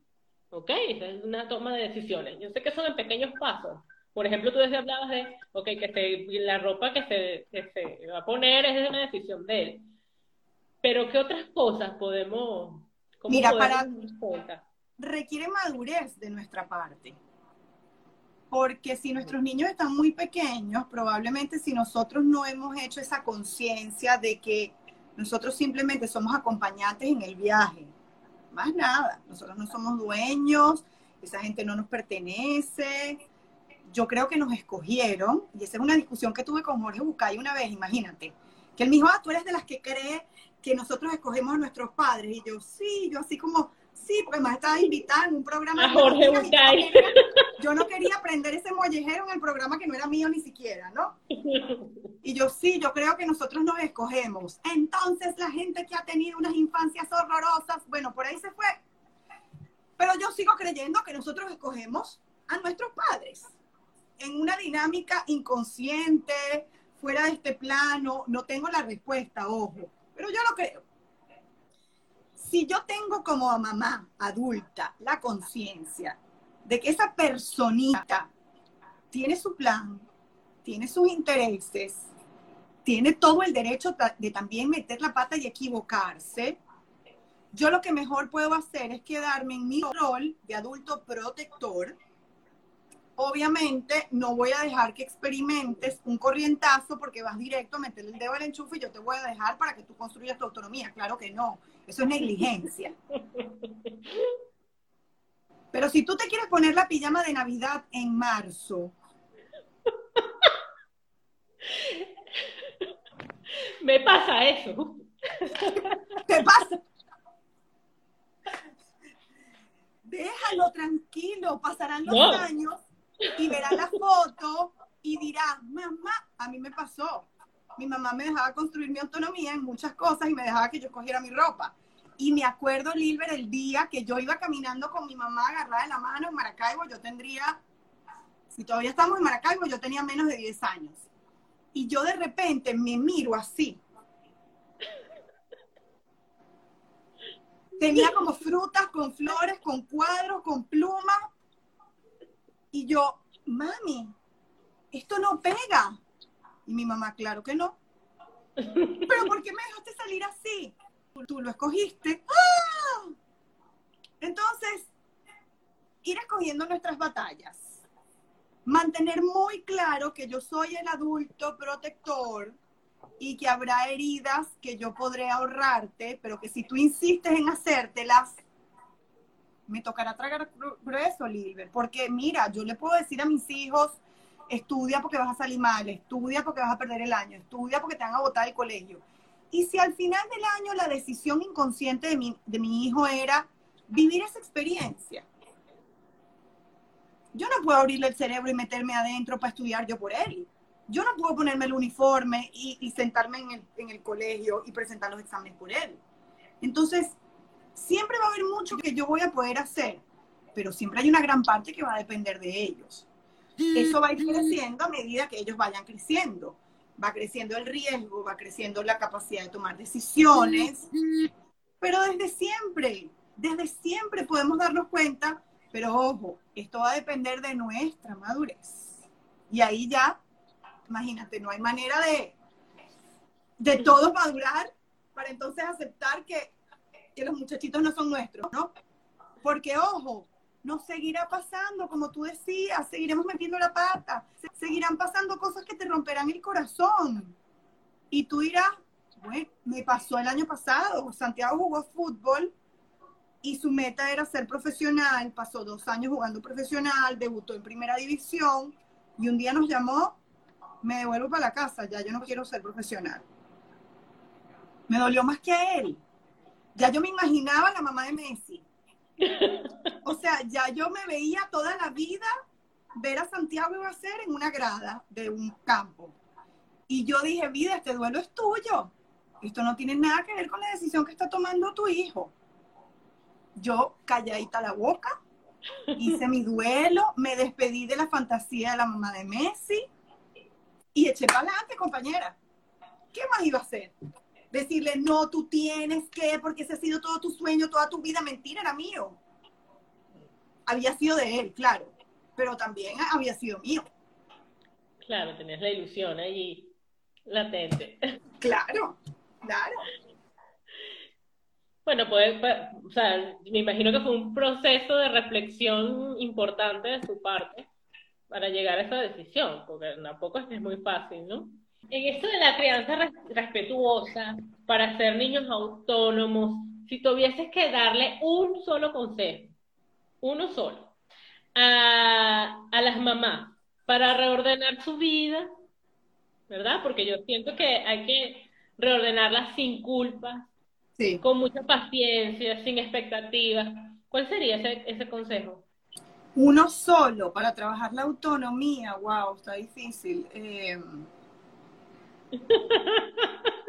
¿ok? Esa es una toma de decisiones. Yo sé que son en pequeños pasos. Por ejemplo, tú desde hablabas de, ok, que la ropa que se, que se va a poner es una decisión de él. Pero ¿qué otras cosas podemos... Mira, para, requiere madurez de nuestra parte. Porque si nuestros niños están muy pequeños, probablemente si nosotros no hemos hecho esa conciencia de que nosotros simplemente somos acompañantes en el viaje, más nada, nosotros no somos dueños, esa gente no nos pertenece, yo creo que nos escogieron, y esa es una discusión que tuve con Jorge Bucay una vez, imagínate, que él me dijo, ah, tú eres de las que cree que nosotros escogemos a nuestros padres, y yo, sí, yo así como, Sí, porque más estaba invitada en un programa. Jorge Yo no quería aprender ese mollejero en el programa que no era mío ni siquiera, ¿no? Y yo sí, yo creo que nosotros nos escogemos. Entonces, la gente que ha tenido unas infancias horrorosas, bueno, por ahí se fue. Pero yo sigo creyendo que nosotros escogemos a nuestros padres en una dinámica inconsciente, fuera de este plano. No tengo la respuesta, ojo, pero yo lo creo si yo tengo como mamá adulta la conciencia de que esa personita tiene su plan, tiene sus intereses, tiene todo el derecho de también meter la pata y equivocarse, yo lo que mejor puedo hacer es quedarme en mi rol de adulto protector. Obviamente no voy a dejar que experimentes un corrientazo porque vas directo a meterle el dedo al enchufe y yo te voy a dejar para que tú construyas tu autonomía. Claro que no eso es negligencia. Pero si tú te quieres poner la pijama de Navidad en marzo. Me pasa eso. ¿Qué pasa? Déjalo tranquilo, pasarán los años y verá la foto y dirá, mamá, a mí me pasó mi mamá me dejaba construir mi autonomía en muchas cosas y me dejaba que yo cogiera mi ropa. Y me acuerdo, Lilber, el día que yo iba caminando con mi mamá agarrada de la mano en Maracaibo, yo tendría, si todavía estamos en Maracaibo, yo tenía menos de 10 años. Y yo de repente me miro así. Tenía como frutas con flores, con cuadros, con plumas. Y yo, mami, esto no pega. Y mi mamá, claro que no. ¿Pero por qué me dejaste salir así? Tú lo escogiste. ¡Ah! Entonces, ir escogiendo nuestras batallas. Mantener muy claro que yo soy el adulto protector y que habrá heridas que yo podré ahorrarte, pero que si tú insistes en hacértelas, me tocará tragar grueso, Lilber. Porque mira, yo le puedo decir a mis hijos, estudia porque vas a salir mal, estudia porque vas a perder el año, estudia porque te van a botar el colegio. Y si al final del año la decisión inconsciente de mi, de mi hijo era vivir esa experiencia, Yo no puedo abrirle el cerebro y meterme adentro para estudiar yo por él. Yo no puedo ponerme el uniforme y, sentarme en el, en el colegio y presentar los exámenes por él. Entonces, siempre va a haber mucho que yo voy a poder hacer, pero siempre hay una gran parte que va a depender de ellos. Eso va a ir creciendo a medida que ellos vayan creciendo. Va creciendo el riesgo, va creciendo la capacidad de tomar decisiones, pero desde siempre, desde siempre podemos darnos cuenta, pero ojo, esto va a depender de nuestra madurez. Y ahí ya, imagínate, no hay manera de, de todos madurar para entonces aceptar que, que los muchachitos no son nuestros, ¿no? Porque ojo, nos seguirá pasando, como tú decías, seguiremos metiendo la pata, seguirán pasando cosas que te romperán el corazón. Y tú dirás, bueno, me pasó el año pasado, Santiago jugó fútbol y su meta era ser profesional, pasó dos años jugando profesional, debutó en primera división y un día nos llamó, me devuelvo para la casa, ya yo no quiero ser profesional. Me dolió más que a él. Ya yo me imaginaba la mamá de Messi o sea, ya yo me veía toda la vida ver a Santiago iba a ser en una grada de un campo. Y yo dije, vida, este duelo es tuyo. Esto no tiene nada que ver con la decisión que está tomando tu hijo. Yo calladita la boca, hice mi duelo, me despedí de la fantasía de la mamá de Messi y eché para adelante, compañera. ¿Qué más iba a hacer? Decirle, no, tú tienes que, porque ese ha sido todo tu sueño, toda tu vida, mentira, era mío. Había sido de él, claro, pero también había sido mío. Claro, tenías la ilusión ahí latente. Claro, claro. Bueno, pues, o sea, me imagino que fue un proceso de reflexión importante de su parte para llegar a esa decisión, porque tampoco es muy fácil, ¿no? En esto de la crianza respetuosa, para ser niños autónomos, si tuvieses que darle un solo consejo, uno solo, a, las mamás para reordenar su vida, ¿verdad? Porque yo siento que hay que reordenarla sin culpa, con mucha paciencia, sin expectativas. ¿Cuál sería ese, ese consejo? Uno solo para trabajar la autonomía, wow, está difícil. Eh,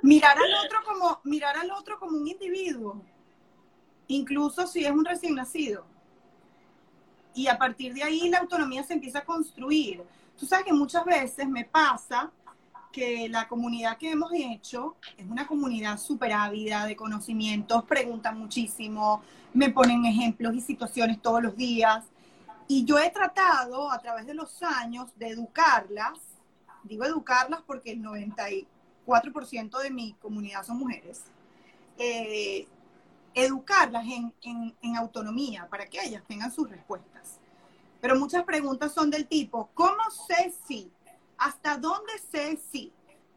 mirar al otro como, mirar al otro como un individuo, incluso si es un recién nacido. Y a partir de ahí la autonomía se empieza a construir. Tú sabes que muchas veces me pasa que la comunidad que hemos hecho es una comunidad súper ávida de conocimientos, preguntan muchísimo, me ponen ejemplos y situaciones todos los días. Y yo he tratado a través de los años de educarlas digo educarlas porque el 94% de mi comunidad son mujeres, eh, educarlas en, autonomía para que ellas tengan sus respuestas. Pero muchas preguntas son del tipo, ¿cómo sé si? ¿Hasta dónde sé si?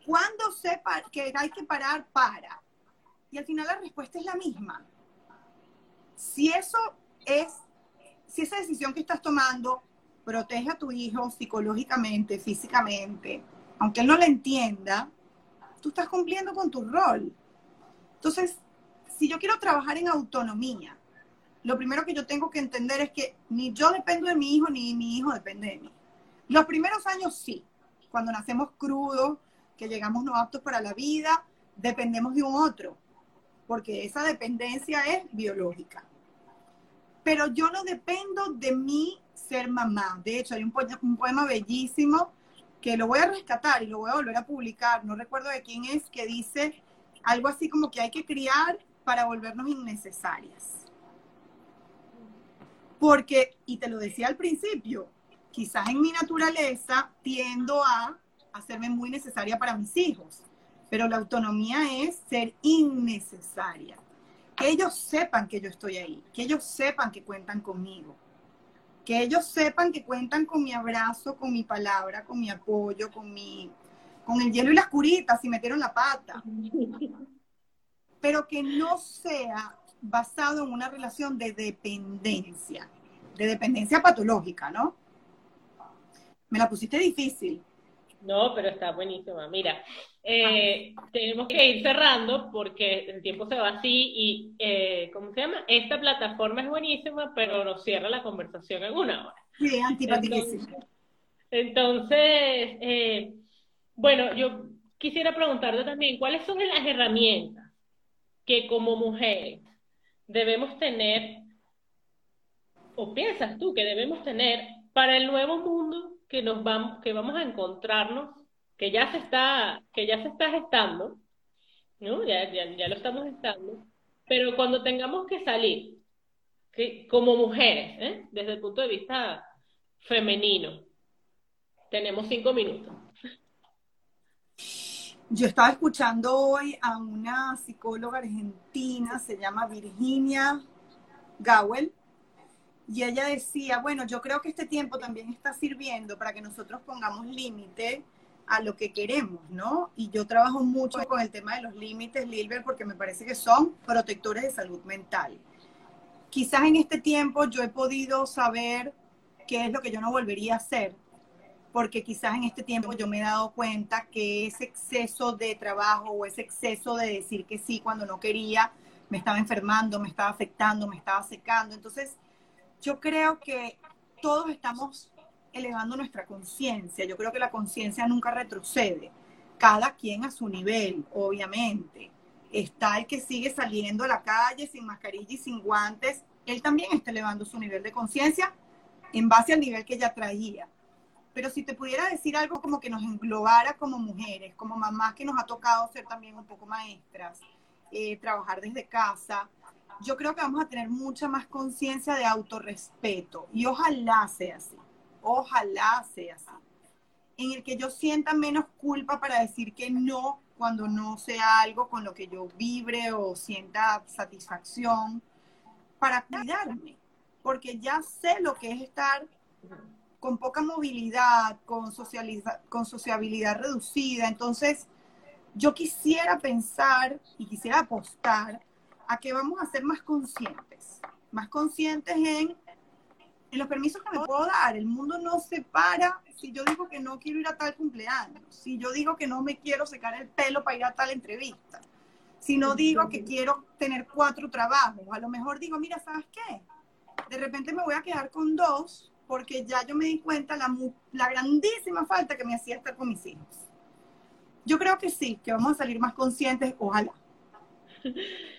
¿Cuándo sé que hay que parar para? Y al final la respuesta es la misma. Si eso es, si esa decisión que estás tomando protege a tu hijo psicológicamente, físicamente, aunque él no la entienda, tú estás cumpliendo con tu rol. Entonces, si yo quiero trabajar en autonomía, lo primero que yo tengo que entender es que ni yo dependo de mi hijo, ni mi hijo depende de mí. Los primeros años sí, cuando nacemos crudos, que llegamos no aptos para la vida, dependemos de un otro, porque esa dependencia es biológica. Pero yo no dependo de mí ser mamá. De hecho, hay un, poema, bellísimo que lo voy a rescatar y lo voy a volver a publicar, no recuerdo de quién es, que dice algo así como que hay que criar para volvernos innecesarias. Porque, y te lo decía al principio, quizás en mi naturaleza tiendo a hacerme muy necesaria para mis hijos, pero la autonomía es ser innecesaria. Que ellos sepan que yo estoy ahí, que ellos sepan que cuentan conmigo que ellos sepan que cuentan con mi abrazo, con mi palabra, con mi apoyo, con mi, con el hielo y las curitas si metieron la pata. Pero que no sea basado en una relación de dependencia, de dependencia patológica, ¿no? Me la pusiste difícil. No, pero está buenísima. Mira, eh, tenemos que ir cerrando porque el tiempo se va así y, eh, ¿cómo se llama? Esta plataforma es buenísima, pero nos cierra la conversación en una hora. Sí, antipaticísima. Entonces, eh, bueno, yo quisiera preguntarte también, ¿cuáles son las herramientas que como mujeres debemos tener, o piensas tú que debemos tener para el nuevo mundo que nos vamos, que vamos a encontrarnos, que ya se está, que ya se está gestando, ¿no? Ya, ya, ya lo estamos gestando, pero cuando tengamos que salir, que, como mujeres, ¿eh? desde el punto de vista femenino, tenemos cinco minutos. Yo estaba escuchando hoy a una psicóloga argentina, se llama Virginia Gowell, y ella decía, bueno, yo creo que este tiempo también está sirviendo para que nosotros pongamos límite a lo que queremos, ¿no? Y yo trabajo mucho con el tema de los límites, Lilbert, porque me parece que son protectores de salud mental. Quizás en este tiempo yo he podido saber qué es lo que yo no volvería a hacer, porque quizás en este tiempo yo me he dado cuenta que ese exceso de trabajo o ese exceso de decir que sí cuando no quería me estaba enfermando, me estaba afectando, me estaba secando. Entonces, yo creo que todos estamos elevando nuestra conciencia. Yo creo que la conciencia nunca retrocede. Cada quien a su nivel, obviamente. Está el que sigue saliendo a la calle sin mascarilla y sin guantes. Él también está elevando su nivel de conciencia en base al nivel que ya traía pero si te pudiera decir algo como que nos englobara como mujeres, como mamás que nos ha tocado ser también un poco maestras, eh, trabajar desde casa, yo creo que vamos a tener mucha más conciencia de autorrespeto y ojalá sea así, ojalá sea así, en el que yo sienta menos culpa para decir que no cuando no sea algo con lo que yo vibre o sienta satisfacción, para cuidarme, porque ya sé lo que es estar con poca movilidad, con, con sociabilidad reducida. Entonces, yo quisiera pensar y quisiera apostar a que vamos a ser más conscientes, más conscientes en, en los permisos que me puedo dar. El mundo no se para si yo digo que no quiero ir a tal cumpleaños, si yo digo que no me quiero secar el pelo para ir a tal entrevista, si no digo que quiero tener cuatro trabajos, a lo mejor digo, mira, ¿sabes qué? De repente me voy a quedar con dos porque ya yo me di cuenta la, la grandísima falta que me hacía estar con mis hijos. Yo creo que sí, que vamos a salir más conscientes, ojalá.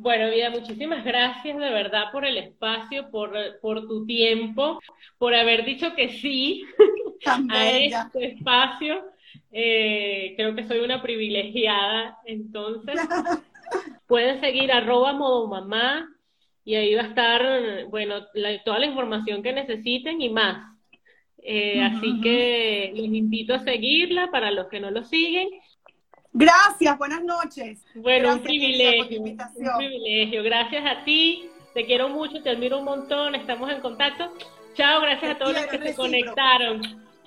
Bueno, Vida, muchísimas gracias de verdad por el espacio, por, por tu tiempo, por haber dicho que sí a este espacio. Eh, creo que soy una privilegiada, entonces pueden seguir arroba modo mamá y ahí va a estar, bueno, toda la información que necesiten y más. Eh, así que les invito a seguirla para los que no lo siguen. Gracias, buenas noches. Bueno, un privilegio, un privilegio. Gracias a ti, te quiero mucho, te admiro un montón, estamos en contacto. Chao, gracias a todos los que se conectaron.